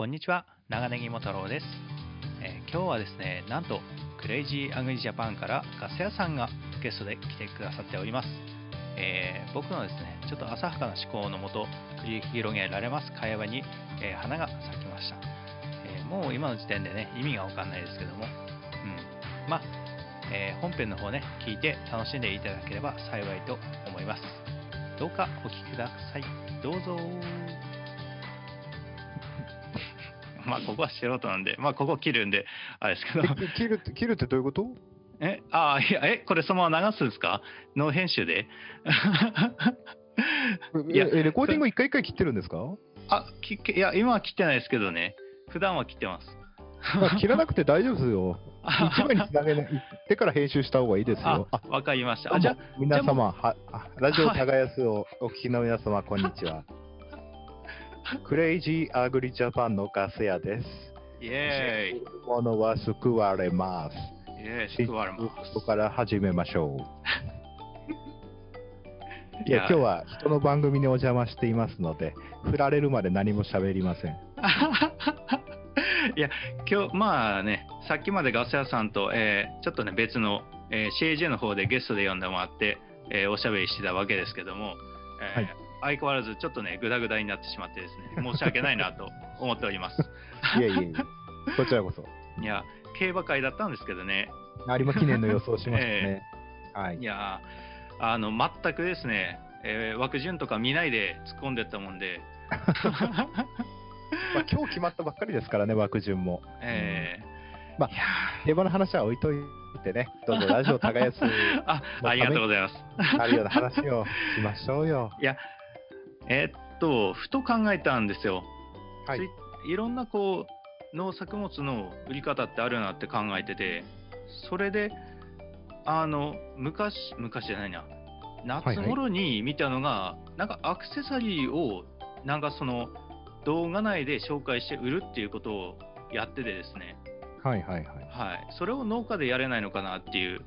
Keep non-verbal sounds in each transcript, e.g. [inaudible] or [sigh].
こんにちは、長ネギも太郎です、えー今日はですね、なんと、クレイジーアグリジャパンからガス屋さんがゲストで来てくださっております。えー僕のですね、ちょっと浅はかな思考のもと、繰り広げられます会話に、えー花が咲きました、えもう今の時点でね、意味がわかんないですけども、うん。まあ、え本編の方ね、聞いて楽しんでいただければ幸いと思います。どうかお聞きください。どうぞ。まあ、ここは素人なんで、まあ、ここ切るんで、あれですけど、切るって切るってどういうこと？え、ああ、いや、え、これそのまま流すんですか？ノー編集でいやええレコーディング一回一回切ってるんですか、あ、きいや、今は切ってないですけどね、普段は切ってます。まあ、切らなくて大丈夫ですよ。一番につなげないってから編集した方がいいですよ。あ、わかりました。ああ、じゃあ、皆様はあラジオ耕すをお聞きの皆様、こんにちは。クレイジーアグリジャパンのガス屋です。イェーイ。ものは救われます。イェーイ、救われます。ここから始めましょう。[laughs] いや、今日は人の番組にお邪魔していますので、振られるまで何も喋りません。[laughs] いや、今日、まあね、さっきまでガス屋さんと、えーちょっとね、別の、えー CAJ の方でゲストで呼んでもらって、えーおしゃべりしてたわけですけども、えーはい相変わらずちょっとね、ぐだぐだになってしまってですね、[laughs] 申し訳ないなと思っております。いえいえいえ、こちらこそ。いや、競馬会だったんですけどね、有馬記念の予想しましたね。[laughs] はいい。やー、あの、全くですね、えー枠順とか見ないで突っ込んでったもんで、[laughs] まあ、今日決まったばっかりですからね、枠順も。えーまあ競馬の話は置いといてね、どうぞラジオ耕すーあ、ありがとうございます。あるような話をしましょうよ。いや、えっと、ふと考えたんですよ。はいついいろんなこう農作物の売り方ってあるなって考えてて、それで、あの、昔、昔じゃないな、夏頃に見たのが、なんかアクセサリーを、なんかその、動画内で紹介して売るっていうことをやっててですね、はいはいはい。はい、それを農家でやれないのかなっていう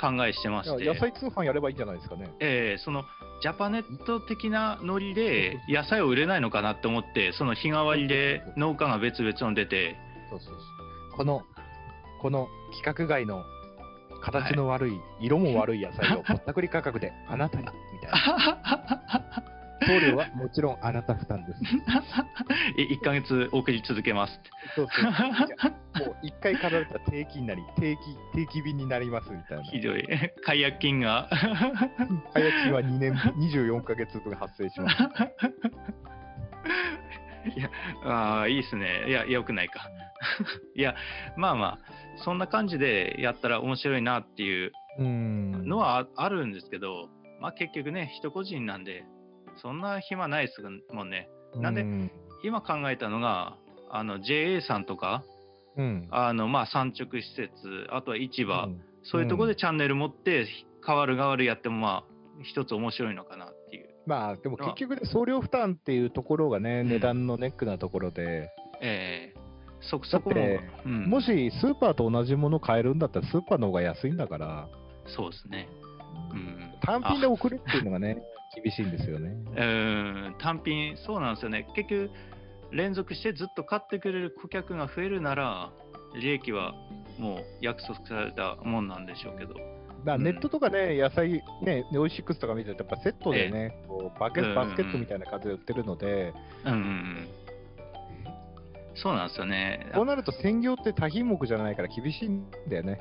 考えしてまして。野菜通販やればいいんじゃないですかね。えーそのジャパネット的なノリで野菜を売れないのかなって思って、その日替わりで農家が別々の出て、そうそうそう。この、この規格外の形の悪い、色も悪い野菜をぼったくり価格であなたにみたいな。[laughs] 送料はもちろんあなた負担です。[laughs] 1ヶ月送り続けます。そうそう。もう一回買われたら定期になり、定期、定期便になりますみたいな。ひどい。解約金が。[laughs] 早期は2年、24ヶ月分発生します。いや、あーいいですね。いや、よくないか。[laughs] いや、まあまあ、そんな感じでやったら面白いなっていううんのはああるんですけど、まあ結局ね、人個人なんで、そんな暇ないですもんね。なんでうん今考えたのが、あの JA さんとか、うん。あのまあ産直施設、あとは市場、うん。そういうところでチャンネル持って、変わる変わるやっても、まあ、一つ面白いのかなっていう。まあ、でも結局ね、送料負担っていうところがね、ん。値段のネックなところで、ええ。そそこも、うん、もしスーパーと同じもの買えるんだったら、スーパーの方が安いんだから、そうですね。うん、単品で送るっていうのがね、厳しいんですよね。あうん単品、そうなんですよね。結局、連続してずっと買ってくれる顧客が増えるなら、利益はもう約束されたもんなんでしょうけど。だネットとかね、野菜、ね、オイシックスとか見てると、やっぱセットでね、こうバケうんうんうんバスケットみたいな感じで売ってるので、うんうんうん。そうなんですよね。こうなると専業って多品目じゃないから厳しいんだよね。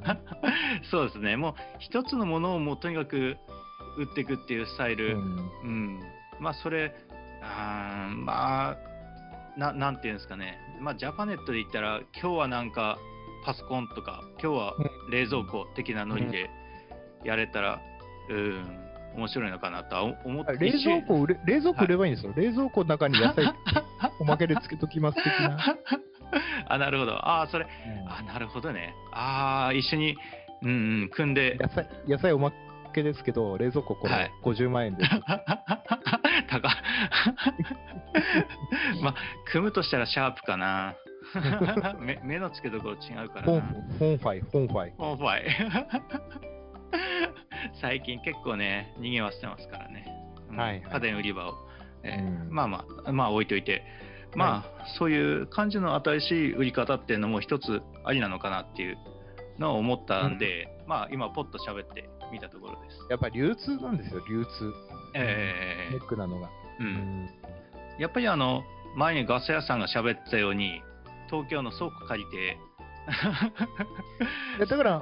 [laughs] そうですね、もう一つのものをもうとにかく売っていくっていうスタイル、ううん。んまあそれ、あーまあな、なんていうんですかね、まあ、ジャパネットで言ったら、今日はなんかパソコンとか、今日は冷蔵庫的なノリでやれたら、うん、面白いのかなとは思って冷蔵庫冷蔵庫売ればいいんですよ。冷蔵庫の中に野菜 [laughs] おまけでつけときます的な。[laughs] あ、なるほど。ああ、それ、うん。あなるほどね。ああ、一緒に、うんうん、組んで、野菜野菜おまけですけど、冷蔵庫これはい50万円です。[laughs] 高っ [laughs] まあ、組むとしたらシャープかな。[laughs] 目目の付けどころ違うからな。ンファイ、フォンファイ。ファイ。最近結構ね、賑わしてますからね。うんはいはい家電売り場を。えーうんまあまあ、まあ置いといて。まあ、そういう感じの新しい売り方っていうのも一つありなのかなっていうのを思ったんで、まあ今ポッと喋ってみたところです。やっぱり流通なんですよ、流通。ええネックなのが。う、うんんやっぱりあの前にガス屋さんが喋ってたように東京の倉庫借りてだから、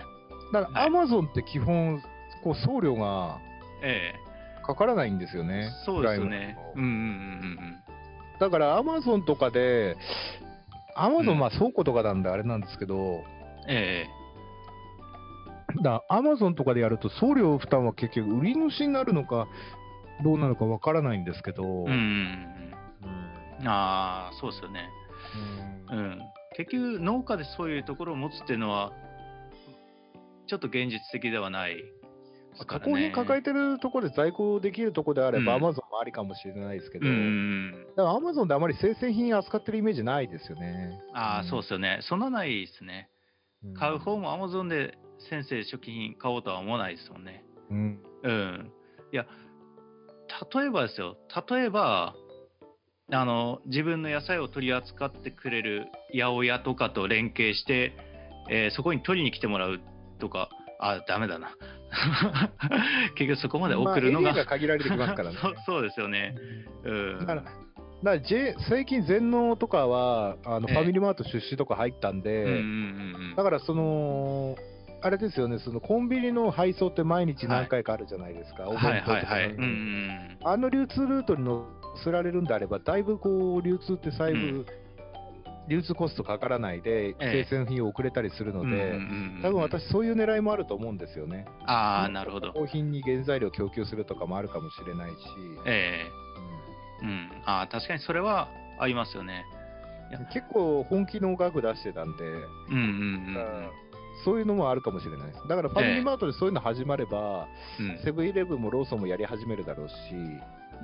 だからはいアマゾンって基本、こう送料がえかからないんですよえね。そうですよねム。うんうんうんだからアマゾンとかで、アマゾうんンまあ倉庫とかなんであれなんですけど、うんえだアマゾンとかでやると送料負担は結局売り主になるのかどうなのかわからないんですけど、えうんうんああそうですよね。うんうん、結局農家でそういうところを持つっていうのはちょっと現実的ではないね。加工品抱えてるところで在庫できるところであれば、うんアマゾンもありかもしれないですけど、うんアマゾンであまり生鮮品扱ってるイメージないですよね。ああ、んそうですよね。そんなないですね。うん買う方も Amazon で先生初期品買おうとは思わないですもんね。うんうん。いや、例えばですよ、例えば、あの自分の野菜を取り扱ってくれる八百屋とかと連携して、えーそこに取りに来てもらうとか、あ、ダメだな。[laughs] 結局そこまで送るのが。まあ限られてきますからね [laughs] そうそうですよね。うん。だから、だ J 最近、全農とかはあのええファミリーマート出資とか入ったんで、だからその、あれですよね、そのコンビニの配送って毎日何回かあるじゃないですか、お弁はい当とかはいはい。ねうんうんあの流通ルートに乗せられるんであれば、だいぶこう流通って細部、うん流通コストかからないで、ええ生鮮品を送れたりするのうん。で、うんうんうん多分私、そういう狙いもあると思うんですよね。ああ、なるほど。商品に原材料を供給するとかもあるかもしれないし、ええうん。ああ、確かにそれはありますよね。うん結構本気の額出してたんで、うんうんうんそういうのもあるかもしれないです。だからファミリーマートでそういうの始まれば、セブンイレブンもローソンもやり始めるだろうし、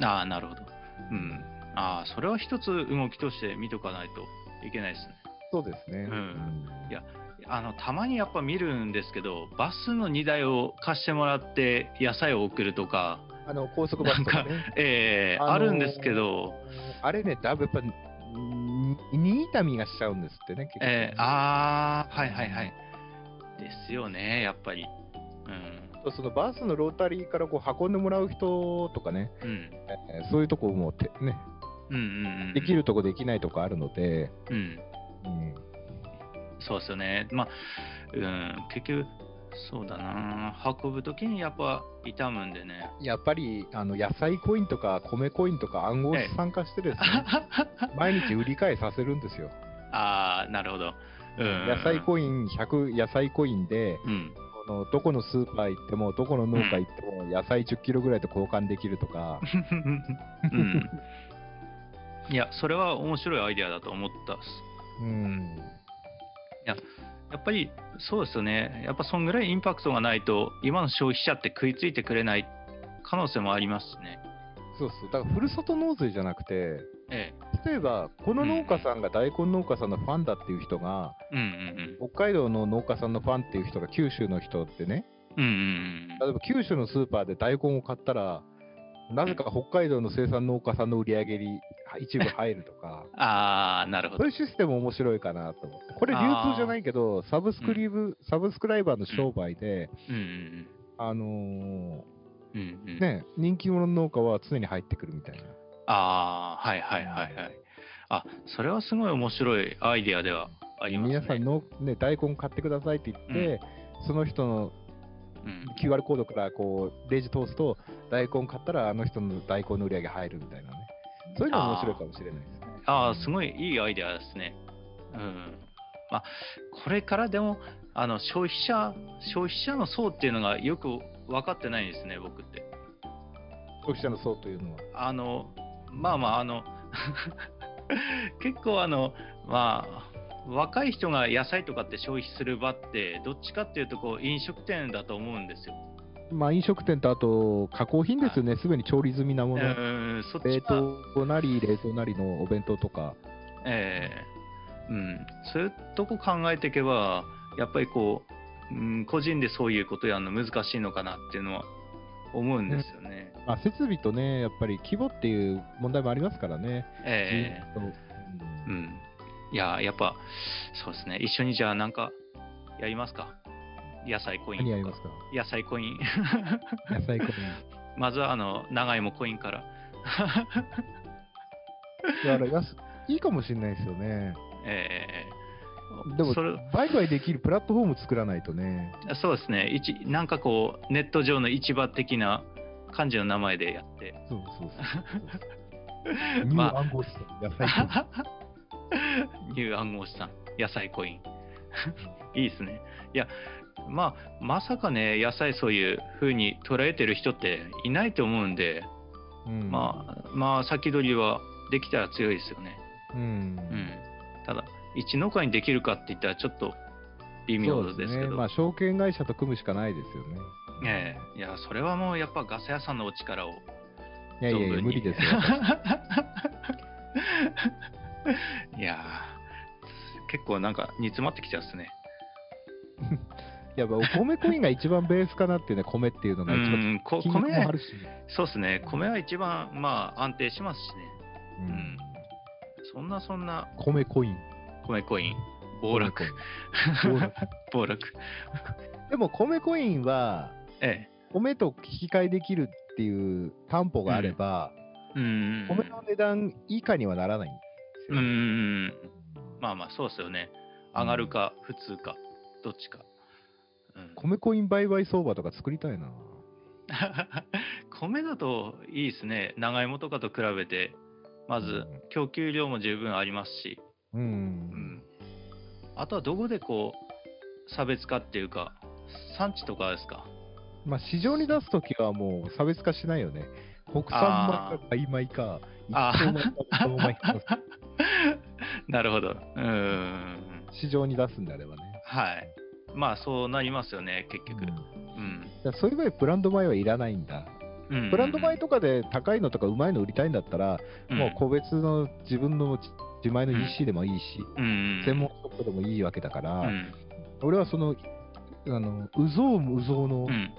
ああ、なるほど。うん。ああ、それは一つ動きとして見とかないといけないですね。そうですね。うんいやあのたまにやっぱ見るんですけど、バスの荷台を貸してもらって野菜を送るとか、あの高速バスとかね。ええーあるんですけど、あれね、だいぶやっぱ、に荷痛みがしちゃうんですってね、結構。ええああ、はいはいはい。ですよね、やっぱり。うん。そのバスのロータリーからこう運んでもらう人とかね、うん。えーそういうとこもて、ね、うんうんうん。できるとこできないとこあるので、うん。うんそうですよね。まあ、うん、結局、そうだな。運ぶときにやっぱ傷むんでね。やっぱりあの野菜コインとか米コインとか暗号資参加してですね、[laughs] 毎日売り買いさせるんですよ。ああ、なるほど。うん。野菜コイン100野菜コインで、うん。このどこのスーパー行っても、どこの農家行っても、野菜10キロぐらいと交換できるとか、うん。いや、それは面白いアイデアだと思ったっす。うん、やっぱりそうですよね。やっぱそんぐらいインパクトがないと、今の消費者って食いついてくれない可能性もありますね。そうそう、だからふるさと納税じゃなくて、え例えば、この農家さんが大根農家さんのファンだっていう人が、え。うんうん北海道の農家さんのファンっていう人が九州の人ってね、うん。うんうん例えば九州のスーパーで大根を買ったら、なぜか北海道の生産農家さんの売り上げに一部入るとか、うん。ああ、なるほどそういう。システム面白いかなと思って。これ流通じゃないけど、サブスクリブ、サブスクライバーの商売で、うんうんあのーうん。うんうん。ね、人気者の農家は常に入ってくるみたいな。ああ、はいはいはいはい。あ、それはすごい面白いアイデアではありますね。皆さんの、ね、大根買ってくださいって言って、その人のうん、QR コードからこうレジ通すと、大根買ったらあの人の大根の売り上げ入るみたいなね。そういうのも面白いかもしれないですね。ああ、すごいいいアイデアですね。うん。まあ、これからでも、あの消費者、消費者の層っていうのがよく分かってないんですね、僕って。消費者の層というのは。あの、まあまあ、あの、[laughs] 結構あの、まあ、若い人が野菜とかって消費する場って、どっちかっていうとこう飲食店だと思うんですよ。まあ、飲食店とあと加工品ですよね、すでに調理済みなもうの、ん、そっ冷凍なり冷凍なりのお弁当とか、ええ。うん、そういうとこ考えていけば、やっぱりこう、うん、個人でそういうことやるの難しいのかなっていうのは思うんですよね。まあ、設備とね、やっぱり規模っていう問題もありますからね、ええ人員とうんうん。いや、やっぱ、そうですね。一緒にじゃあなんか、やりますか？野菜コインとか。何やりますか？野菜コイン。野菜コイン。[laughs] まずは、あの、長芋コインから。だから安いいかもしれないですよね。えー、でもそれ、売買できるプラットフォーム作らないとね。そうですね。一なんかこう、ネット上の市場的な感じの名前でやって。そうそうそう。[laughs] ニュまあー暗号資産、野菜コイン。ニュー暗号資産、野菜コイン。[laughs] いいですね。いや、まあ、まさかね、野菜そういう風に捉えてる人っていないと思うんで、うんまあ、まあ、先取りはできたら強いですよね。うんうん。ただ、一農家にできるかって言ったらちょっと微妙ですけど。ね。まあ、証券会社と組むしかないですよね。ええいや、それはもうやっぱガス屋さんのお力を。いやいや無理ですよ。[laughs] いやー結構なんか煮詰まってきちゃうっすね。[laughs] やっぱお米コインが一番ベースかなっていうね、米っていうのうが一番。金額あ、るし。そうですね、米は一番まあ安定しますしね。ううんん。そんなそんな米コイン。米コイン、暴落米、コイン [laughs] 暴落暴落。でも米コインは、え米と引き換えできるっていう担保があれば、え。うん。米の値段以下にはならないんですうよ。ん。まあまあ、そうですよね。上がるか、普通か、どっちか。うん、米コイン売買相場とか作りたいな。[laughs] 米だといいですね。長芋とかと比べて、まずうん供給量も十分ありますし、う。うんん、あとはどこでこう、差別化っていうか、産地とかですか？まあ、市場に出すときはもう差別化しないよね。国産米か海米か、一米か [laughs] なるほど。うーん。市場に出すんであればね。はい。まあ、そうなりますよね、結局。うんうん。そういう場合、ブランド米はいらないんだ。うんブランド米とかで高いのとかうまいの売りたいんだったら、うんもう個別の自分の自前の EC でもいいし、うん。専門ショップでもいいわけだから、うん。俺はその、あの、うぞうむうぞうのうん。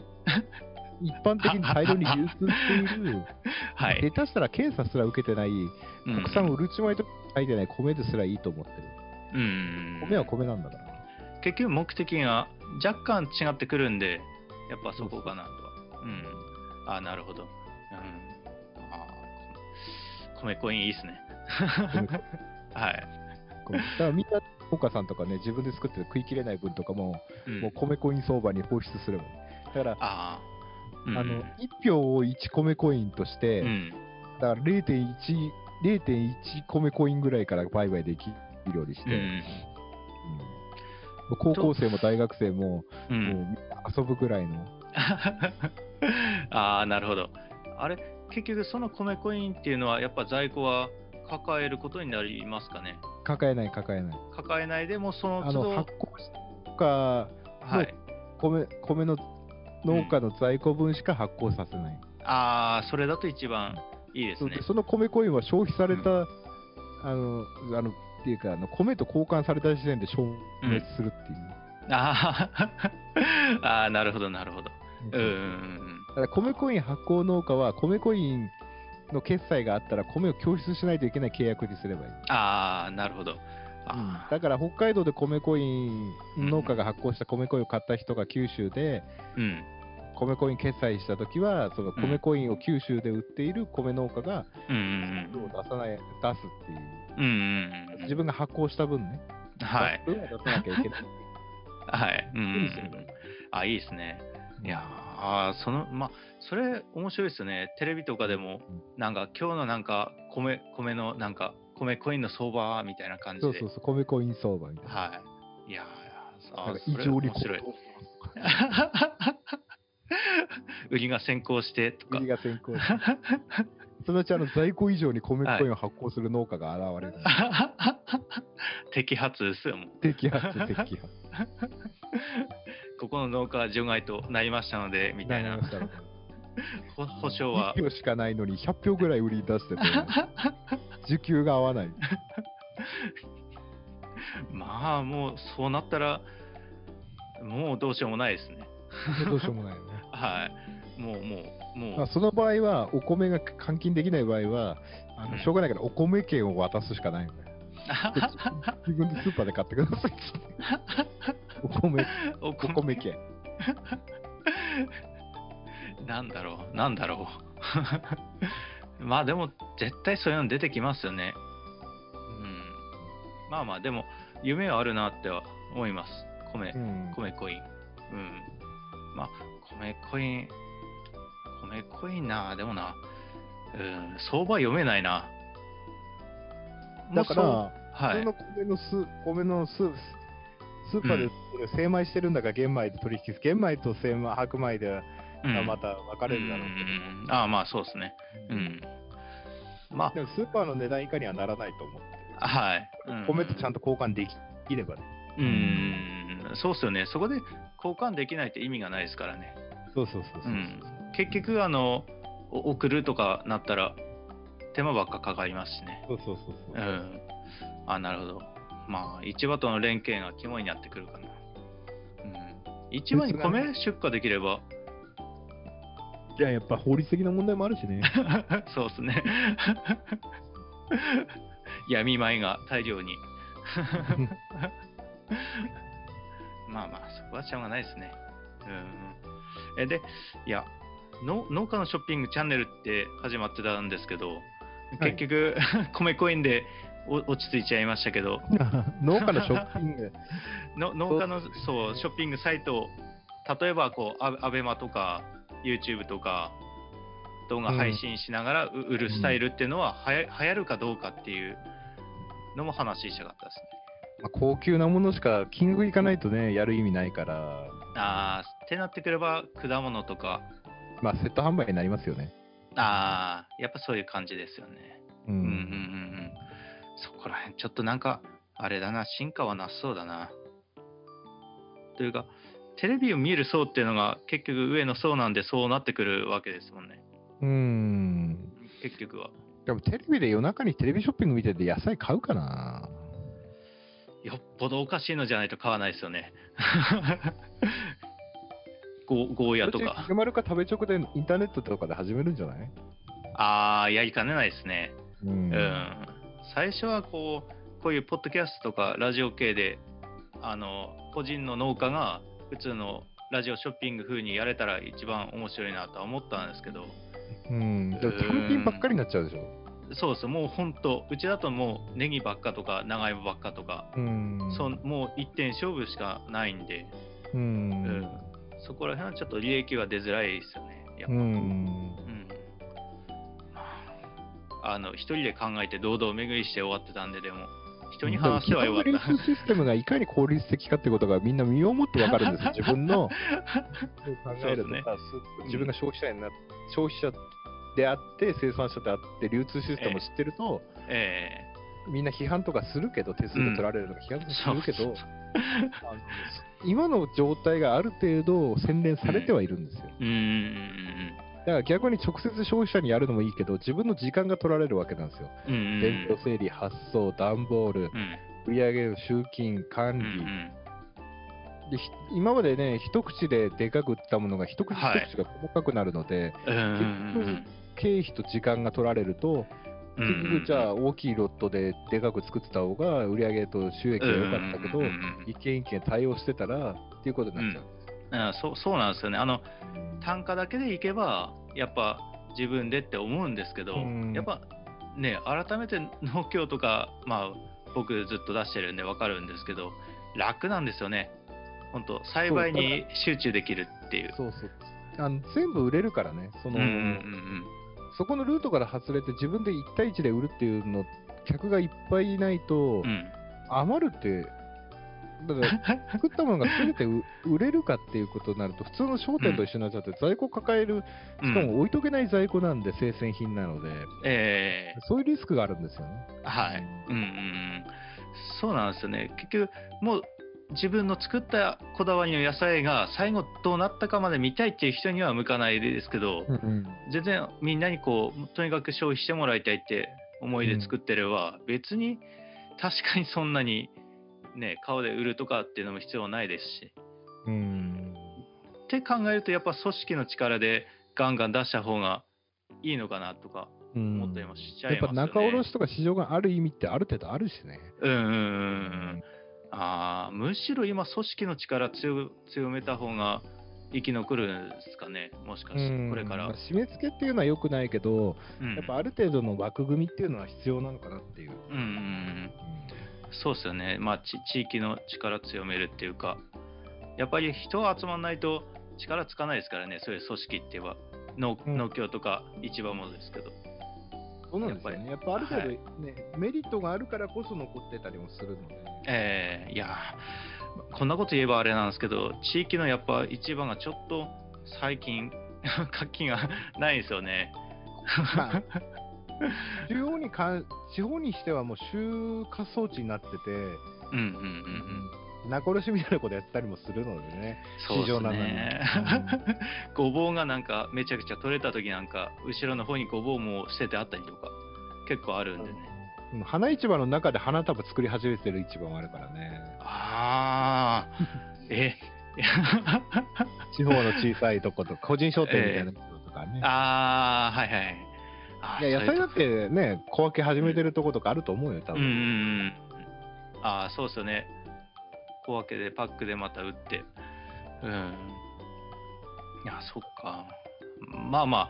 一般的に大量に流通している、[laughs] はい。下手したら検査すら受けてない、うん国産うるち米とか書いてない米ですらいいと思ってる。うん。米は米なんだから。結局目的が若干違ってくるんで、やっぱそこかなとは。うん。あなるほど。うん。あー米コインいいっすね。はい。だからみんな、岡さんとかね、自分で作ってる食い切れない分とかも、うんもう米コイン相場に放出すればいい。だから、ああ。うんあの、1票を1米コインとして、うん。だから0.1、0.1米コインぐらいから売買できるようにして、うん。うん高校生も大学生も、うん。もう遊ぶぐらいの、[laughs] ああ、なるほど。あれ、結局その米コインっていうのは、やっぱ在庫は抱えることになりますかね。抱えない、抱えない。抱えないでもそのあの都度、発酵とか、はい。米米の農家の在庫分しか発酵させない。ああ、それだと一番いいですねその米コインは消費された、あの、あの、っていうか、あの米と交換された時点で消滅するっていう。あー [laughs] あー、なるほど、なるほど。うんうんうん。だから米コイン発行農家は米コインの決済があったら米を供出しないといけない契約にすればいい。ああ、なるほど。あだから北海道で米コイン農家が発行した米コインを買った人が九州でーうん。米コイン決済したときはその米コインを九州で売っている米農家がうんうんを出さない出すっていううん。うんうんうん。自分が発行した分ね、はい。分は出さなきゃいけない。[laughs] はい。うんうん。あ、いいですね。いやーあーその、まあ、それ面白いですよね。テレビとかでも、なんか今日のなんか米、米のなんか、米コインの相場みたいな感じで。そうそうそう、米コイン相場みたいな。はい。いやーあなん異常に面白い。[laughs] 売りが先行してとか売り。が先行してそのうちあの在庫以上に米コインを発行する農家が現れる。[laughs] 摘発ですよ、もう。摘発、摘発。[laughs] ここの農家は除外となりましたので、みたいな [laughs] 保証は1。票しかないのに100票ぐらい売り出してて、[laughs] 受給が合わない。[laughs] まあ、もうそうなったら、もうどうしようもないですね。どうしようもないよね。はい。もう、もう、もう。まあ、その場合は、お米が換金できない場合は、あのうんしょうがないからお米券を渡すしかないよね。自分でスーパーで買ってください。お米、お米券。なんだろう、なんだろう。[laughs] まあでも、絶対そういうの出てきますよね。うん。まあまあ、でも、夢はあるなっては思います。米、うん米コイン。うん。まあ、米コイン、米コインな、でもな、うん、相場読めないな。だから、はい普通の。米のス米のススーパーで精米してるんだか玄米で取引す玄米と精米白米でまた分かれるだろうけど、うんああ、まあそうですね。うん。までもスーパーの値段以下にはならないと思ってあ、はい。うん米とちゃんと交換できればね。うーん、そうっすよね。そこで交換できないって意味がないですからね。そうそうそうそうう。ん。結局、あの、お送るとかなったら、手間ばっかかかりますしね。そうそうそうそうう。ん。あ、なるほど。まあ、市場との連携が肝になってくるかな。うん。市場に米出荷できれば、じゃあやっぱ法律的な問題もあるしね。[laughs] そうですね。[laughs] 闇米が大量に。[laughs] まあまあ、そこはしょうがないですね。うん。え、で、いや、の農家のショッピングチャンネルって始まってたんですけど、結局、[laughs] 米コインでお落ち着いちゃいましたけど、[laughs] 農家のショッピング。[laughs] の農家のそうショッピングサイト、例えばこうアアベマとか YouTube とか動画配信しながらう売るスタイルっていうのははや流行るかどうかっていうのも話したかったですね。まあ、高級なものしか金額いかないとね、やる意味ないから、あーってなってくれば果物とか、まあセット販売になりますよね。あーやっぱそういう感じですよね。ううんうんうんうん。そこら辺ちょっとなんかあれだな進化はなさそうだな。というかテレビを見る層っていうのが結局上の層なんでそうなってくるわけですもんね。うん。結局は。でもテレビで夜中にテレビショッピング見てて野菜買うかなよっぽどおかしいのじゃないと買わないですよね。ゴゴーヤとか。丸丸か食べ直でインターネットとかで始めるんじゃない？ああ、やりかねないですね。ううんん。最初はこう、こういうポッドキャストとかラジオ系で、あの、個人の農家が普通のラジオショッピング風にやれたら一番面白いなとは思ったんですけど、うん。でも単品ばっかりになっちゃうでしょ？そうです、もう本当、うちだともうネギばっかとか長芋ばっかとか、うん。そんもう一点勝負しかないんで、ううんん。そこら辺はちょっと利益は出づらいですよね。やっぱうん。うんまああの一人で考えて堂々巡りして終わってたんで、でも、人に話してはよかっでも基本的にシステムがいかに効率的かってことがみんな身をもってわかるんですよ。[laughs] 自分の考えるとか、す自分が消費者にな消費者であって、生産者であって、流通システムを知ってると、た。えみんな批判とかするけど、手数料取られるとか批判とえかするけど、そうあの今の状態がある程度洗練されてはいるんですよ。だから逆に直接消費者にやるのもいいけど、自分の時間が取られるわけなんですよ。伝票整理、発送、段ボール、うん。売上の集金、管理、んでひ今までね、一口ででかく売ったものが一口はい一口が細かくなるので、うんうんうん経費と時間が取られると、うん結局じゃあ大きいロットででかく作ってた方が売上と収益が良かったけどうんうんうんうん、一件一件対応してたらっていうことになっちゃう。あそうそうなんですよね。あの単価だけでいけば、やっぱ自分でって思うんですけど、うんやっぱね、改めて農協とか、まあ、僕ずっと出してるんで分かるんですけど、楽なんですよね。本当栽培に集中できるっていう。そうそうあの全部売れるからね、その、うんうんうんそこのルートから外れて自分で1対1で売るっていうの、客がいっぱいいないと、うん。うん余るって、だから [laughs] 作ったものが全てう売れるかっていうことになると、普通の商店と一緒になっちゃって、在庫抱える、しかも置いとけない在庫なんで、生鮮品なので、ええそういうリスクがあるんですよね。はい。うんうんうん。そうなんですよね。結局、もう自分の作ったこだわりの野菜が最後どうなったかまで見たいっていう人には向かないですけど、全然みんなにこう、とにかく消費してもらいたいって思いで作ってれば、別に確かにそんなにね、顔で売るとかっていうのも必要ないですし。うん。って考えると、やっぱ組織の力でガンガン出した方がいいのかなとかうん思ったりもしちゃいやっますよね。ぱ仲卸とか市場がある意味ってある程度あるしね。うんうんうんうん。ああ、むしろ今、組織の力強強めた方が生き残るんですかね、もしかして、うんこれから。まあ締め付けっていうのは良くないけど、うんやっぱある程度の枠組みっていうのは必要なのかなっていう。うんうんうん、そうですよね、まあ、ち地域の力強めるっていうか、やっぱり人が集まらないと力つかないですからね、そういう組織って言えば、農うん農協とか市場もですけど。そうなんですよね。やっぱある程度、ねメリットがあるからこそ残ってたりもするので。えーいやー、こんなこと言えばあれなんですけど、地域のやっぱ市場がちょっと最近、[laughs] 活気がないですよね。まあ地方にか地方にしてはもう集荷装置になってて、うんうんうんうん。仲卸みたいなことやってたりもするのでね。市場なのにね。[laughs] ごぼうがなんかめちゃくちゃ取れた時なんか、後ろの方にごぼうも捨ててあったりとか、結構あるんでね。うん花市場の中で花束作り始めてる市場もあるからね。ああ、え、[laughs] 地方の小さいとこと個人商店みたいなとことかね。ああ、はいはい。いや野菜だってね、小分け始めてるとことかあると思うよ、多とうんうん分。うん。ああ、そうですよね。小分けでパックでまた売って。うん。いや、そっか。まあまあ、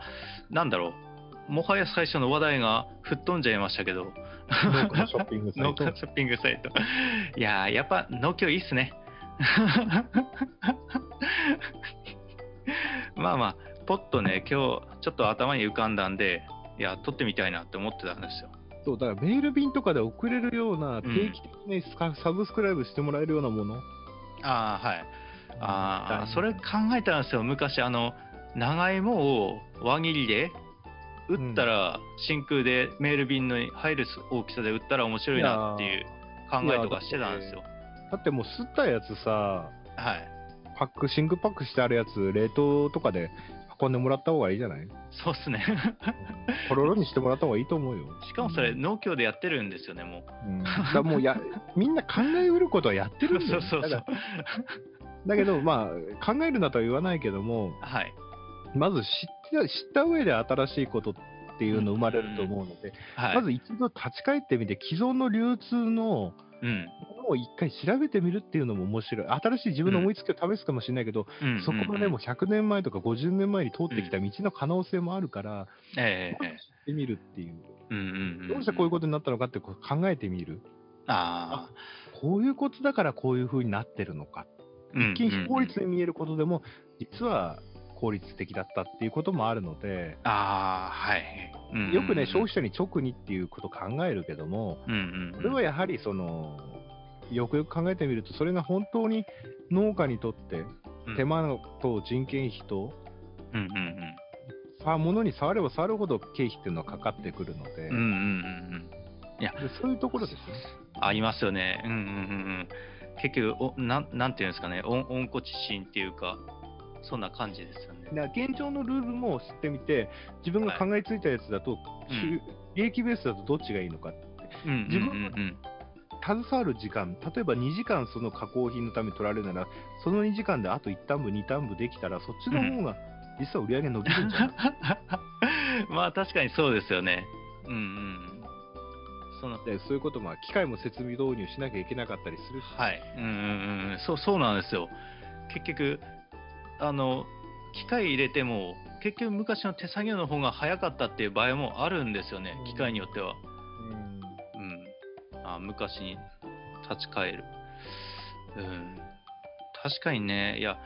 なんだろう。もはや最初の話題が吹っ飛んじゃいましたけど。農家のショッピングサイトショッピングサイト。いやー、やっぱ農協いいっすね。[laughs] まあまあ、ポッとね、今日ちょっと頭に浮かんだんで、いや、撮ってみたいなって思ってたんですよ。そうだからメール便とかで送れるような、定期的にササブスクライブしてもらえるようなもの。ああ、はい。ああ、うんそれ考えたんですよ。昔、あの、長芋を輪切りで打ったら、真空でメール便に入る大きさで打ったら面白いなっていう考えとかしてたんですよ。だってもう吸ったやつさ、はい。パック、シングパックしてあるやつ、冷凍とかで運んでもらった方がいいじゃない？そうっすね。ポロロにしてもらった方がいいと思うよ。しかもそれ、農協でやってるんですよね、もう。うん、だもうや、[laughs] みんな考えうることはやってるんだよ。そうそうそうだけど、まあ、考えるなとは言わないけども、はい。まず知って知った上で新しいことっていうの生まれると思うので、はい。まず一度立ち返ってみて、既存の流通のうん。を一回調べてみるっていうのも面白い。新しい自分の思いつきを試すかもしれないけど、うんそこまでもうん100年前とか50年前に通ってきた道の可能性もあるから、ええええ知ってみるっていう。うんうんうん。どうしてこういうことになったのかってこう考えてみる。ああ。こういうことだからこういうふうになってるのか。うん一見非効率に見えることでも、実は効率的だったっていうこともあるので、ああ、はい。うんうんうんよくね、消費者に直にっていうことを考えるけども、うんうんうん。それはやはりその、よくよく考えてみると、それが本当に農家にとってうん手間と人件費と、うんうんうん。さ物に触れば触るほど経費っていうのはかかってくるので、うんうんうんうん。でそういうところですね。ありますよね。うんうんうんうん。結局おなん、なんていうんですかね、温温故知新っていうか、そんな感じですよね。現状のルールも知ってみて、自分が考えついたやつだと、うん利益ベースだとどっちがいいのかって。うんうん自分。携わる時間、例えば2時間その加工品のために取られるなら、その2時間であと1単部、2単部できたら、そっちの方が実は売り上げ伸びるんじゃない、[laughs] まあ確かにそうですよね。うんうん。そのでそういうことも、機械も設備導入しなきゃいけなかったりするし、はい。うんうんうん。そう、そうなんですよ。結局、あの、機械入れても、結局昔の手作業の方が早かったっていう場合もあるんですよね、機械によっては。うん。あ昔に立ち返る。うん。確かにね、いや、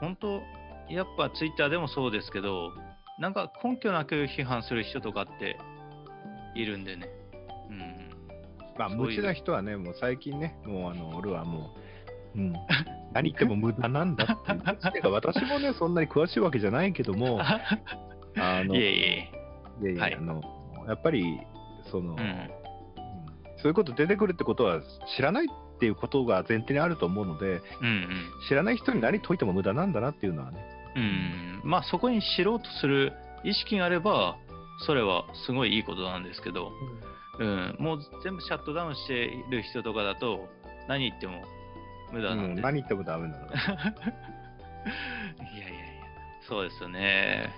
本当やっぱツイッターでもそうですけど、なんか根拠なく批判する人とかっているんでね。うん。まあ、無知な人はね、もう最近ね、もうあの俺はもう、うん、[laughs] 何言っても無駄なんだっていう。てか私もね、そんなに詳しいわけじゃないけども、[laughs] あのいえいえ。いやいやはいあのやっぱりその、うん。うんそういうこと出てくるってことは知らないっていうことが前提にあると思うのでうん知らない人に何解いても無駄なんだなっていうのはねうん。うん。まあそこに知ろうとする意識があれば、それはすごいいいことなんですけど、うん。もう全部シャットダウンしている人とかだと、何言っても無駄なんで。うん何言ってもダメなの [laughs] いやいやいや、そうですよね。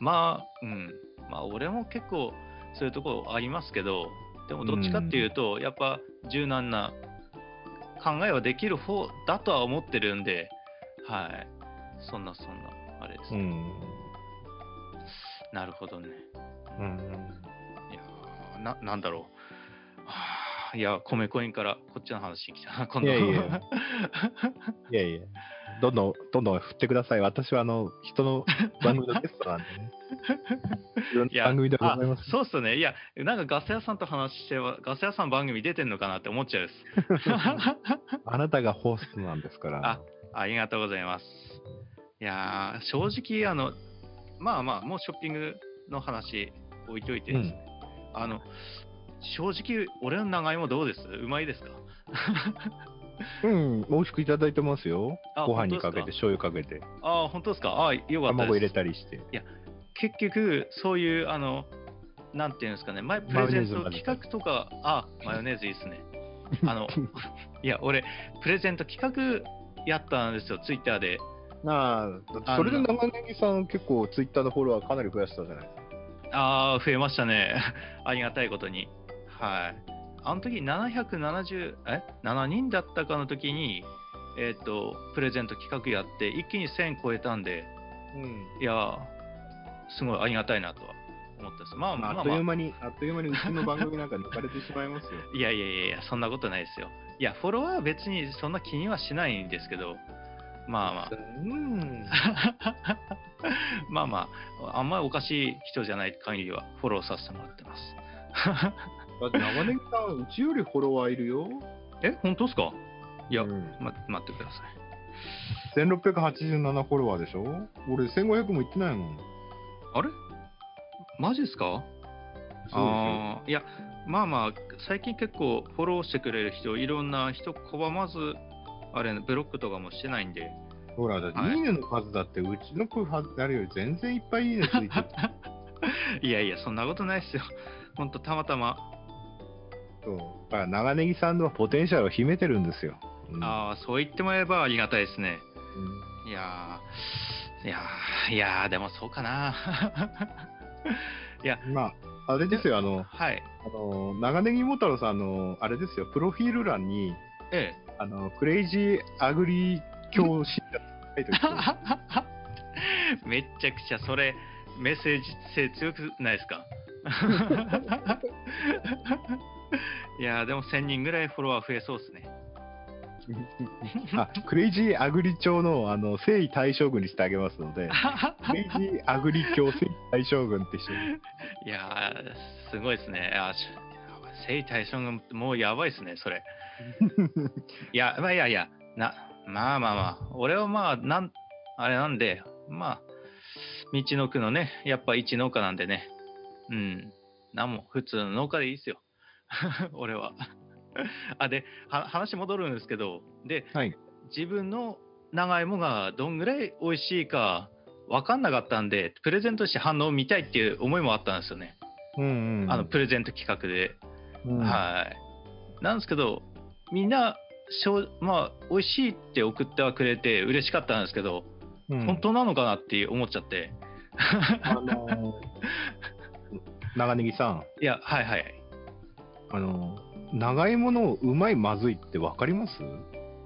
まあ、うん。まあ、俺も結構、そういうところありますけど、でもどっちかっていうと、やっぱ柔軟な考えはできる方だとは思ってるんで、はい。そんなそんな、あれですね。うん。なるほどね。うん。いやーな、なんだろう。はあいや、米コインからこっちの話に来たな、[laughs] 今度。いやいや [laughs] いやいや、どんどん、どんどん振ってください。私は、あの、人の番組のゲストなんでね。いろんいやな番組でございまあす。そうっすね。いや、なんかガス屋さんと話しては、ガス屋さん番組出てんのかなって思っちゃうです。[laughs] あなたがホストなんですから。あありがとうございます。いやー、正直、あの、まあまあ、もうショッピングの話置いといてですね、あの、正直、俺の長芋どうです？うまいですか？[laughs] うん、美味しくいただいてますよあ。ご飯にかけて、醤油かけて、ああ、本当ですか？ああ、よかったです。卵入れたりして。結局、そういう、あの、なんていうんですかね、前、プレゼント企画とか、あ、マヨネーズいいですね。[laughs] あの、いや、俺、プレゼント企画やったんですよ、ツイッターで。ああ、それで長ネギさん、結構ツイッターのフォロワーかなり増やしたじゃないですか。ああ、増えましたね。[laughs] ありがたいことに。はい。あの時770、え ?7 人だったかの時に、えっ、と、プレゼント企画やって、一気に1000超えたんで、うん。いやー、すごいありがたいなとは思ったです。まあまあまあ、あっという間に、あっという間にうちの番組なんか抜かれてしまいますよ。い [laughs] やいやいやいや、そんなことないですよ。いや、フォロワーは別にそんな気にはしないんですけど、まあまあ。うん。[laughs] まあまあ、あんまりおかしい人じゃない限りはフォローさせてもらってます。[laughs] だって長ネギさん、うちよりフォロワーいるよ。え、本当ですか？いや、うんま、待ってください。1687フォロワーでしょ？俺1500もいってないもん。あれ？マジですかあーいや、まあまあ、最近結構フォローしてくれる人、いろんな人拒まず、あれ、ブロックとかもしてないんで。ほら、だってはいいいねの数だって、うちの子はあれより全然いっぱいいいねついてる。[laughs] いやいや、そんなことないですよ。ほんと、たまたま。そう。だから長ネギさんのポテンシャルを秘めてるんですよ。うんああ、そう言ってもらえばありがたいですね。うんいやー、いやー、いやー、でもそうかな。[laughs] いや、まあ、あれですよ、あの、はい。あの長ネギモタロさん、あの、あれですよ、プロフィール欄に、えあの、クレイジーアグリ教師が書いておいてえ。[laughs] めっちゃくちゃそれ、メッセージ性強くないですか？[laughs] いやー、でも1000人ぐらいフォロワー増えそうですね。あ、クレイジーアグリ教の、あの、征夷大将軍にしてあげますので、クレイジーアグリ教征夷大将軍って一緒に。いやー、すごいですね。征夷大将軍、もうやばいですね、それ。[laughs] いや、まあいやいや、な、まあまあまあ、俺はまあ、なん、あれなんで、まあ、道の区のね、やっぱ一農家なんでね、うん、なんも普通の農家でいいですよ。[laughs] 俺は。[laughs] あ、で、は話戻るんですけど、で、はい。自分の長芋がどんぐらい美味しいか分かんなかったんで、プレゼントして反応を見たいっていう思いもあったんですよね。うんうん。あのプレゼント企画で。うんはい。なんですけど、みんな、しょうまあ、美味しいって送ってはくれて嬉しかったんですけど、うん本当なのかなって思っちゃって。あのー [laughs] 長ネギさん、いや、はいはい。あのー長芋のうまいまずいってわかります？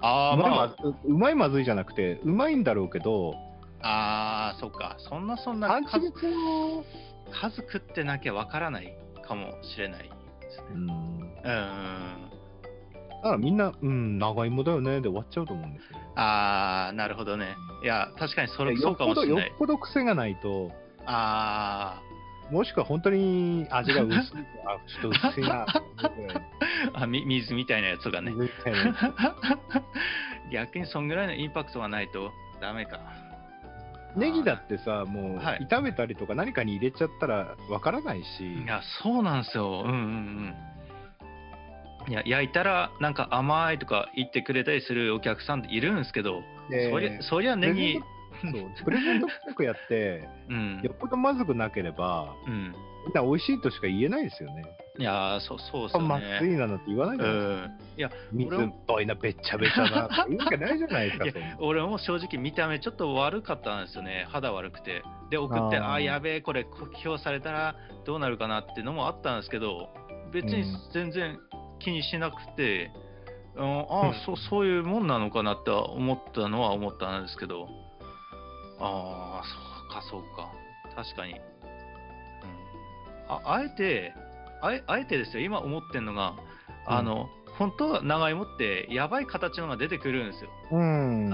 ああ、うまいままずうまいまずいじゃなくて、うまいんだろうけど、あ、ああ、そっか。そんなそんな数数食ってなきゃ分からないかもしれないですね。うん、だうん。からみんな、うん、長芋だよねで終わっちゃうと思うんですよ。ああ、なるほどね。いや、確かにそれそうかもしれないよっ。ぽど癖がないと、あもしくは本当に味が薄い、[laughs] あ、ちょっと薄いな、ー [laughs] あみ、水みたいなやつがね。逆にそんぐらいのインパクトがないとダメか。ネギだってさ、もうはい炒めたりとか何かに入れちゃったらわからないし、いや、そうなんですよ。うんうんうん。いや、焼いたらなんか甘いとか言ってくれたりするお客さんっているんですけど、でそりゃ、そりゃネギ、そうプレゼント企画やって、うんよっぽどまずくなければ、うん。みんな美味しいとしか言えないですよね。いやー、そうそうですよまっすね。いなのって言わないじうゃないですか。ん。いや、水っぽいな、べっちゃべちゃなって言うわけないじゃないですか。[laughs] 俺も正直見た目ちょっと悪かったんですよね。肌悪くて。で、送って、あーあやべえ、これ酷評されたらどうなるかなっていうのもあったんですけど、別にうん全然気にしなくて、うん、ああ、うんそうそういうもんなのかなって思ったのは思ったんですけど、ああ、そうか、そうか。確かに。うん、ああえてあえ、あえてですよ、今思ってんのが、あの、本当は長芋ってやばい形のが出てくるんですよ。うん。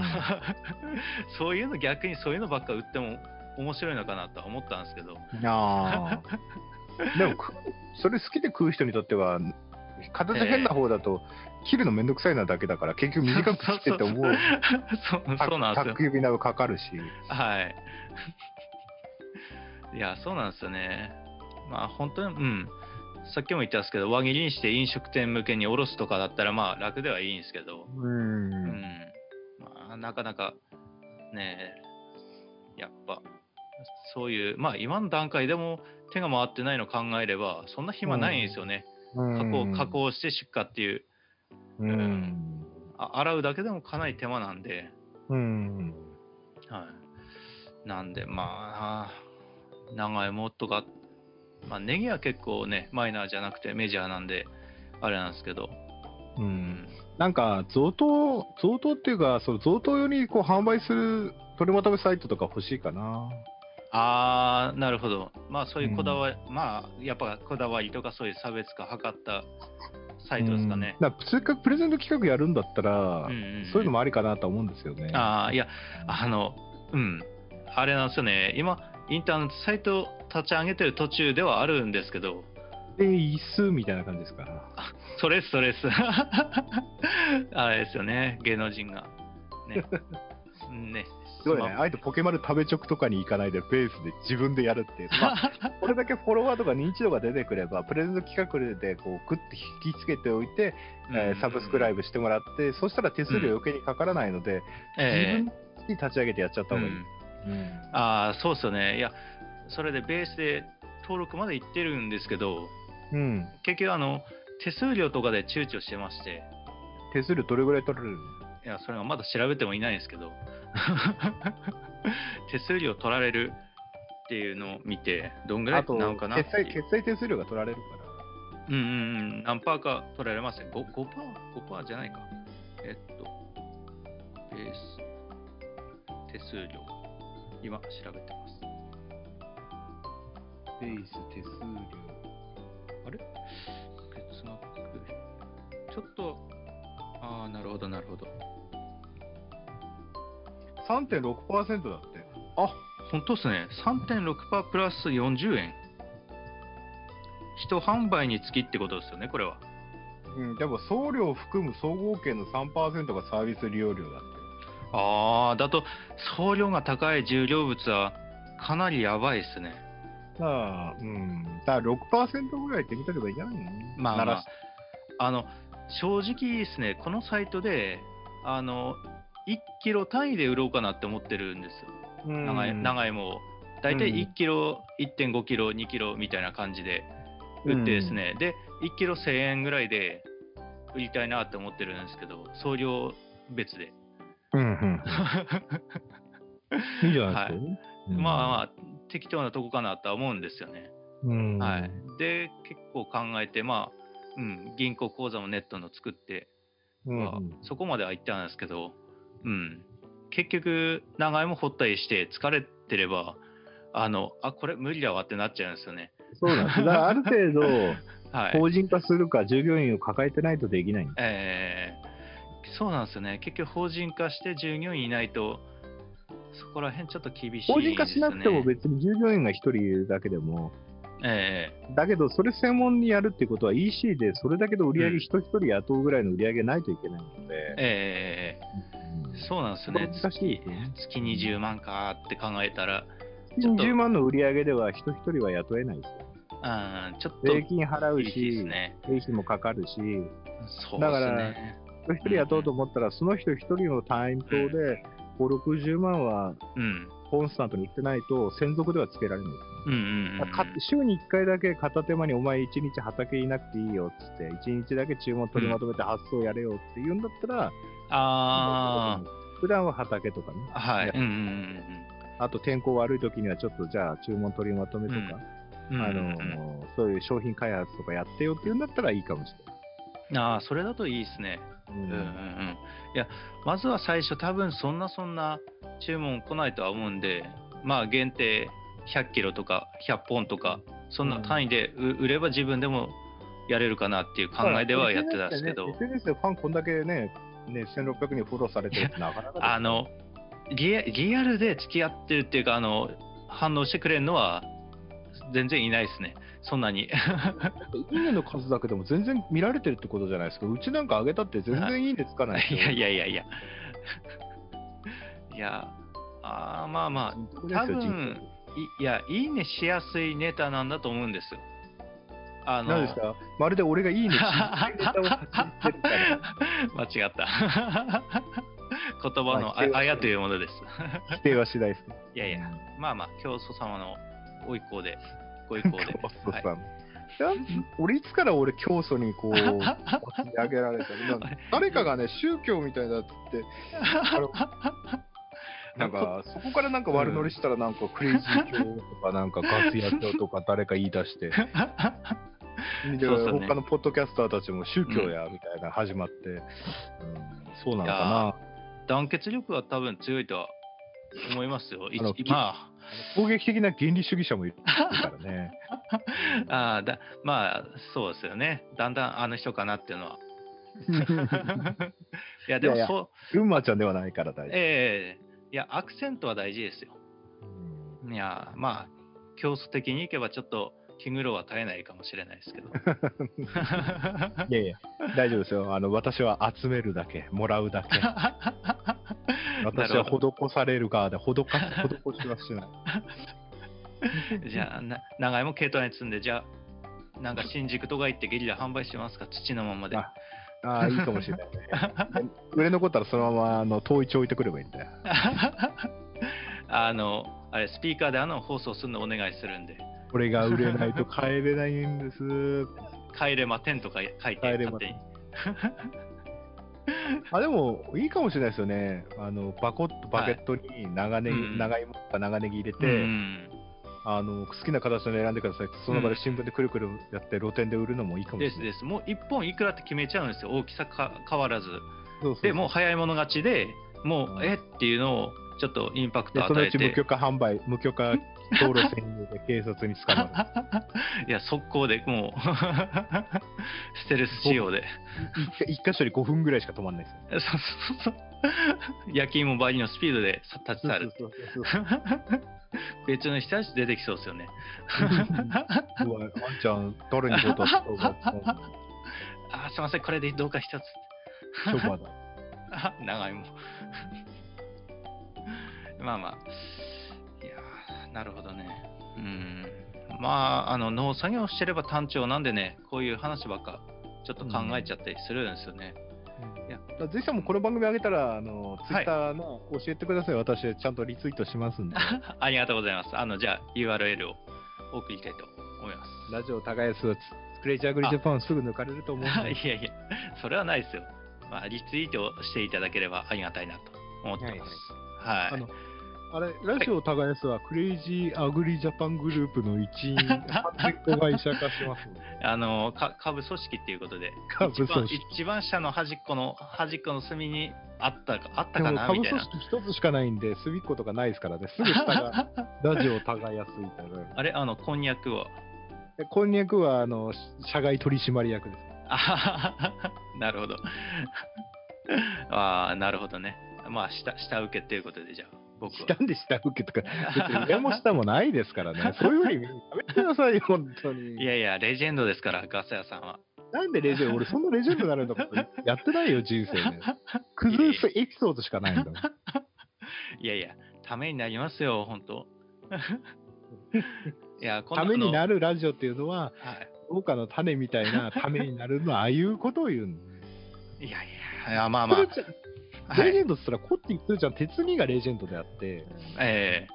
[laughs] そういうの逆にそういうのばっか売っても面白いのかなとは思ったんですけど。ああ。でも、くそれ好きで食う人にとっては、形変な方だと、切るのめんどくさいなだけだから、結局短く切ってって思う。そうそうなんですよ指などかかるし。はい。いや、そうなんですよね。まあ本当に、うん。さっきも言ったんですけど、輪切りにして飲食店向けにおろすとかだったら、まあ楽ではいいんですけど、う。うんん。まあなかなか、ねえ、やっぱ、そういう、まあ今の段階でも手が回ってないのを考えれば、そんな暇ないんですよね。加工加工して出荷っていう、うん。あ洗うだけでもかなり手間なんで、うん。はい。なんで、まあ、長芋とか、まあ、ネギは結構ね、マイナーじゃなくてメジャーなんで、あれなんですけど、う。うんん。なんか、贈答、贈答っていうか、その贈答用にこう販売する取りまとめサイトとか欲しいかな。あー、なるほど。まあ、そういうこだわり、まあ、やっぱこだわりとかそういう差別化図ったサイトですかねう。んせっかくプレゼント企画やるんだったら、うんうんうんそういうのもありかなと思うんですよね。あー、いや、あの、うん。あれなんですよね。今、インターネットサイト立ち上げてる途中ではあるんですけど、で、椅子みたいな感じですか？ら。それそれです。[laughs] あれですよね、芸能人が。ね。[laughs] ね。すごいね。あえてポケマル食べチョクとかに行かないで、ペースで自分でやるっていう。[laughs] まあ、これだけフォロワーとか認知度が出てくれば、プレゼント企画でこうグッて引きつけておいて、えーサブスクライブ。ブしてもらって、そしたら手数料余計にかからないので、ええ自分に立ち上げてやっちゃった方がいい。うんうんああ、そうっすよね。いや、それでベースで登録まで行ってるんですけど、うん。結局、あの、手数料とかで躊躇してまして、手数料どれぐらい取られるいや、それはまだ調べてもいないんですけど、[laughs] 手数料取られるっていうのを見て、どんぐらいなのかなって決済。決済手数料が取られるから。うんうんうん、何パーか取られますね。5%? 5%, 5じゃないか。えっと、ベース、手数料。今、調べてます。ベース手数料。あれ？月額。ちょっと、ああ、なるほど、なるほど。3.6%だって。あ、本当ですね。3.6%プラス40円。人販売につきってことですよね、これは。うん、でも送料を含む総合券の3%がサービス利用料だって。ああ、だと、送料が高い重量物はかなりやばいですね。だから、うん。だから6%ぐらいって見とけばいいんじゃないの？まあまああの、正直ですね、このサイトで、あの、1キロ単位で売ろうかなって思ってるんですよ。うん長い長芋を。だいたいうん1キロ、1.5キロ、2キロみたいな感じで売ってですね、で、1キロ1000円ぐらいで売りたいなって思ってるんですけど、送料別で。うんうん。[laughs] いいじゃないですか。うんまあまあ、適当なとこかなとは思うんですよね。うん。はい。で、結構考えて、まあ、うん、銀行口座もネットの作って、うんはそこまでは行ったんですけど、うん、結局、長芋掘ったりして疲れてれば、あの、あ、これ無理だわってなっちゃうんですよね。そうなんです。だからある程度、[laughs] はい。法人化するか、従業員を抱えてないとできないんです。えーそうなんですよね。結局、法人化して従業員いないと、そこら辺ちょっと厳しいですよね。法人化しなくても別に従業員が1人いるだけでも、えだけど、それ専門にやるってことは EC でそれだけの売り上げ人一人雇うぐらいの売り上げないといけないのーで、えうんーそうなんですよね。難しい月月20万かって考えたら、ちょっと10万の売り上げでは人一人は雇えないですよ。うん、ちょっと税金払う厳しいでし、すね。経費もかかるし、そうだから。人一人雇おうと思ったら、その人一人の単位等で、5、60万はうん。コンスタントに行ってないと、専属ではつけられるんですよ。うんうんうん。か週に1回だけ片手間にお前1日畑いなくていいよっつって、1日だけ注文取りまとめて発送やれよって言うんだったら、あ普段は畑とかね、あ、はい。やうんうんあと天候悪い時にはちょっとじゃあ注文取りまとめとか、うんうん。あうんうんのそういう商品開発とかやってよって言うんだったらいいかもしうん、ああ、それだといいですね。うんうんうん。いや、まずは最初、多分そんなそんな注文来ないとは思うんで、まあ限定100キロとか100本とか、そんな単位でう売れば自分でもやれるかなっていう考えではやってたんですけど、SNS でファンこんだけね、ね1600人フォローされてるってなかなかですよあのリアルで付き合ってるっていうか、あの反応してくれるのは全然いないですね、そんなに。いいねの数だけでも全然見られてるってことじゃないですか。うちなんか上げたって全然いいねつかないいやいやいやいや。いや、あーまあまあ、多分いいや、いいねしやすいネタなんだと思うんですよ。あの何ですか？まるで俺がいいねしないネタを発信してるから。[laughs] 間違った。[laughs] 言葉のまあやというものです。否定はしないですね。いやいや、まあまあ、教祖様のご意向で、ご意向で。[laughs] 教祖さん。はい俺いつから俺教祖にこう上げられた [laughs] 誰かがね宗教みたいだって [laughs] なんかそこからなんか悪乗りしたらなんかクレイジー教とかなんかガス屋教とか誰か言い出してで他のポッドキャスターたちも宗教やみたいな始まって、うんそうなのか団結力は多分強いとは思いますよ。いあのまな攻撃的な原理主義者もいるからね [laughs] あ、だまあ、そうですよね。だんだんあの人かなっていうのは。[laughs] いや、でもそう、群馬ちゃんではないから大丈夫、ええいや、アクセントは大事ですよ。うんいや、まあ、競争的にいけばちょっと気苦労は絶えないかもしれないですけど。[laughs] いやいや大丈夫ですよあの私は集めるだけもらうだけ私は施される側で施か施しはしない。[laughs] じゃあ、な長芋軽トラに積んで、じゃあ、なんか新宿とか行ってゲリラ販売しますか、土のままで。あああ、いいかもしれないね。[laughs] 売れ残ったらそのままあの遠いち置いてくればいいんだよ。[laughs] あの、あれ、スピーカーであの放送するのお願いするんで、これが売れないと帰れないんです。帰れま10とか書いて、帰れま勝手に。[laughs] あでもいいかもしれないですよね。あのバコッとバケットに長ネギ、うん長芋長ネギ入れて、うんあの好きな形の選んでくださいその場で新聞でくるくるやって露店で売るのもいいかもしれない。ですです。もう1本いくらって決めちゃうんですよ、大きさか変わらず。そうそうそうでもう早い者勝ちで、もう、うんえ？っていうのをちょっとインパクト与えて。うち無許可販売、無許可道路占有で警察に捕まる。[laughs] いや、速攻でもう、[laughs] ステルス仕様で。一一箇所に5分ぐらいしか止まんないですよ。そうそうそう。焼き芋倍のスピードで立ち去る。別の人たち出てきそうですよね。[laughs] うわ、ワンちゃん、誰にことあ、すいません、これでどうか一つ。ショバだ。あ長芋。まあまあ。いやーなるほどね。うん。まあ、あの、農作業してれば単調なんでね、こういう話ばっか、ちょっと考えちゃったりするんですよね。いやぜひともこの番組上げたら、あの、ツイはいッターの教えてください。私、ちゃんとリツイートしますんで。[laughs] ありがとうございます。あの、じゃあ URL を送りたいと思います。ラジオ耕すはクレイジーアグリジャパンすぐ抜かれると思うんで。いやいや、それはないですよ。まあ、リツイートしていただければありがたいなと思ってます。はい。あのあれ、ラジオ耕すはクレイジーアグリジャパングループの一員、化しますので。[laughs] あのか株組織っていうことで、株組一番織一番下の端っこの端っこの隅にあったかあったでかなみたいな。織一つしかないんで、隅っことかないですからね。すぐ下がラジオ耕すみたいな。[laughs] あれ、あの、こんにゃくは。でこんにゃくは、あの、社外取締役です。あ [laughs] なるほど。ああ、なるほどね。まあ、下下請けっていうことで、じゃあ、僕は。なんで下請けとか、[laughs] 別に上も下もないですからね。[laughs] そういうふうにやめてくださいよ、本当に。いやいや、レジェンドですから、ガス屋さんは。なんでレジェンド、俺そんなレジェンドになるんだことやってないよ、人生で。崩すエピソードしかないんだもん。[laughs] いやいや、ためになりますよ、本当。いや、ためにる。なるラジオっていうのは、はい農家の種みたいなためになるのは、ああいうことを言うの。いやいや、いやまあまあレジェンドって言ったら、コッティ、スーちゃん、鉄にがレジェンドであって、え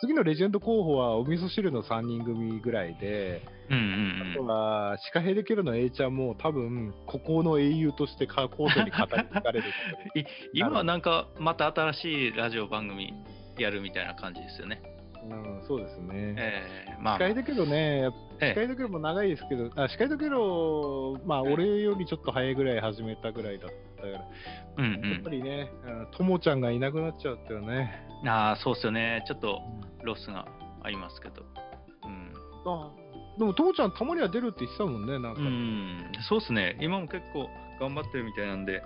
次のレジェンド候補はお味噌汁の3人組ぐらいで、うんうんあとはシカヘデケロの A ちゃんも多分、ここの英雄としてかコートに語り継がれるい [laughs] 今はなんかまた新しいラジオ番組やるみたいな感じですよね。うん、そうですね。ええ。まあ、シカヘデケロね、やっぱえシカヘデケロも長いですけど、あシカヘデケロ、まあ、うん俺よりちょっと早いぐらい始めたぐらいだったから、えうんやっぱりね、うんともちゃんがいなくなっちゃうっていうね。うん。ああ、そうっすよね。ちょっとロスがありますけど。うん。あでも、ともちゃん、たまには出るって言ってたもんね、なんか。うん、そうっすね。今も結構頑張ってるみたいなんで、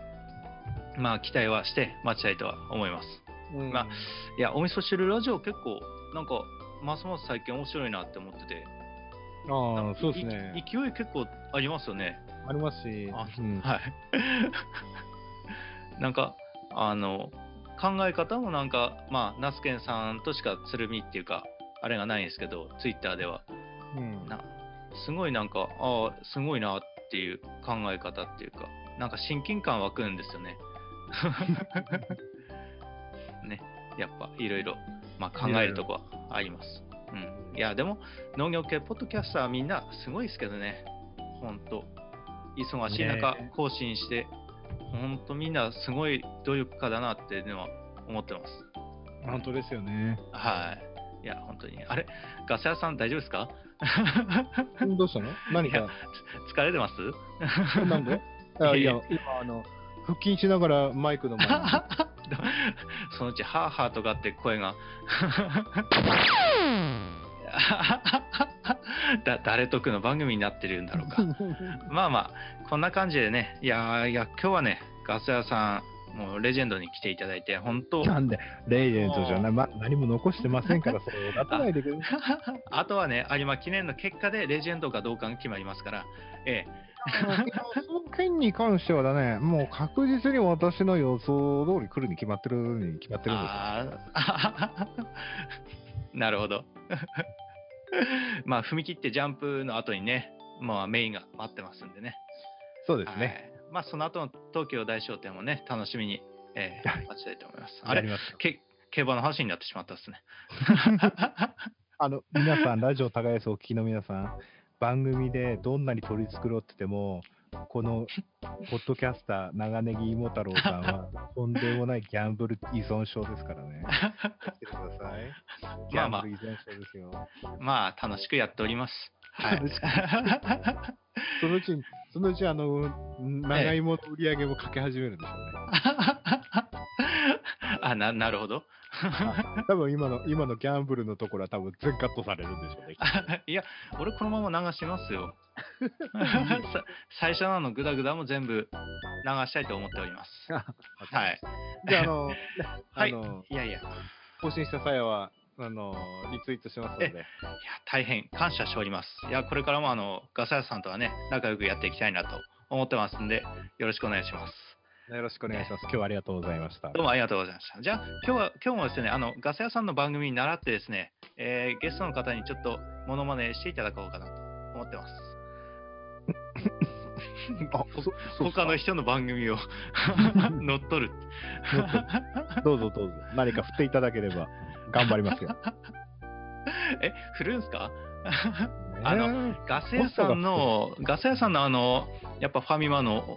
まあ期待はして待ちたいとは思います。うんまあいや、お味噌汁ラジオ結構、なんか、ますます最近面白いなって思ってて、ああ、そうですねい。勢い結構ありますよね。ありますし、あうんはい。なんか、あの、考え方もなんか、まあ、ナスケンさんとしか鶴見っていうか、あれがないんですけど、ツイッターでは。うんなすごいなんか、ああ、すごいなっていう考え方っていうか、なんか親近感湧くんですよね。[laughs] ね、やっぱいろいろ、まあ、考えるとこはあります。うん。いや、でも、農業系ポッドキャスターみんなすごいですけどね、ほんと。忙しい中ね更新して、ほんとみんなすごい努力家だなっていうのは思ってます。本当ですよね。はい。いや、本当に。あれ、ガス屋さん大丈夫ですか？[laughs] どうしたの？何か、疲れてます？なんで？[laughs] あいや、今、あの、腹筋しながらマイクの前に。[laughs] そのうち、ハーハーとかって声が。[laughs] だ誰得の番組になってるんだろうか。[laughs] まあまあ、こんな感じでね、いやーいや、今日はね、ガス屋さん、もうレジェンドに来ていただいて、本当、なんで、レイジェンドじゃない、ま、何も残してませんから、それをないでください。[laughs] あとはね、有馬記念の結果でレジェンドかどうかが決まりますから、ええ、その件に関してはだね、もう確実に私の予想通り来るに決まってるに決まってるんですよ。なるほど。[laughs] まあ、踏み切ってジャンプの後にね、まあ、メインが待ってますんでね。そうですね。はいまあ、その後の東京大商店もね、楽しみに、えーはい待ちたいと思います。あれけ、競馬の話になってしまったですね。[laughs] あの、皆さん、ラジオ耕すお聞きの皆さん、番組でどんなに取り繕ってても、このポッドキャスター、長ネギ芋太郎さんは、[laughs] とんでもないギャンブル依存症ですからね。[laughs] てください。ギまあまあャンブル依存症ですよ。まあ、楽しくやっております。はい。[laughs] そのうちに、そのうち、あの、長芋の売り上げもかけ始めるんでしょうね。あな [laughs] なるほど。多分今の、今のギャンブルのところは多分全カットされるんでしょうね。[laughs] いや、俺このまま流しますよ。[laughs] さ最初のあのグダグダも全部流したいと思っております。はい。じゃあ、あの、ねはいあの、いやいや、いや、更新した際は、あの、リツイートしますので。大変感謝しております。いや、これからもあのガサヤさんとはね、仲良くやっていきたいなと思ってますんで、よろしくお願いします。よろしくお願いします。今日はありがとうございました。どうもありがとうございました。じゃあ、今日は、今日もですね、あの、ガサ屋さんの番組に習ってですね、えーゲストの方にちょっとモノマネしていただこうかなと思ってます。[laughs] あ、他の人の番組を [laughs] 乗っ取る。[laughs] どうぞどうぞ。何か振っていただければ頑張りますよ。え、振るんすか？あのの、ガス屋さんの、ガス屋さんのあの、やっぱファミマの、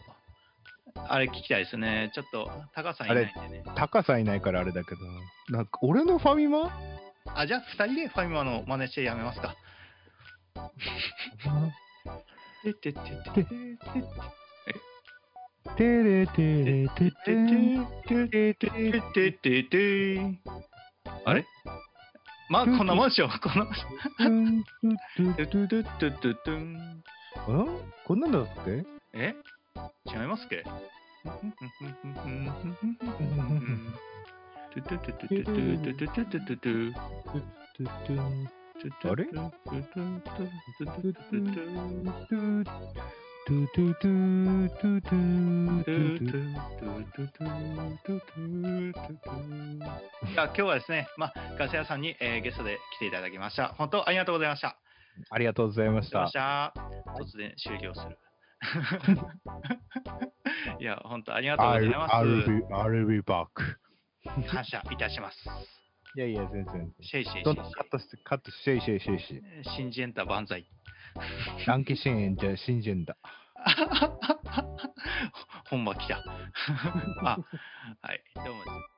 あれ聞きたいですね。ちょっと、高さんいないんでね。高さいないからあれだけど、なんか俺のファミマ？あ、じゃあ、二人でファミマの真似してやめますか。てってってってってテレテレテテテテテててててあれ？まあ、こんなもんでしょ。この、トゥトゥトゥトゥトゥトゥンんこんなんだっけえ？違いますっけトゥトゥトゥトゥトゥトゥトゥトゥトゥトゥトゥトゥトゥトゥトゥトゥいや今日はですね、まあ、ガス屋さん。に、えーゲストで来ていただきました。本当ありがとうございました。ありがとうございま。した。突然終了する。[laughs] いや、本当ありがとうございます。I'll be, I'll be back. 感謝いたします。いやいや、全然。シェイシェイシェイカットして、カットして、シェイシェイシェイシェイ。新ジェンタ万歳。ランケシェーンじゃ新人だ。[laughs] 本場来た。あ、はい、どうもです。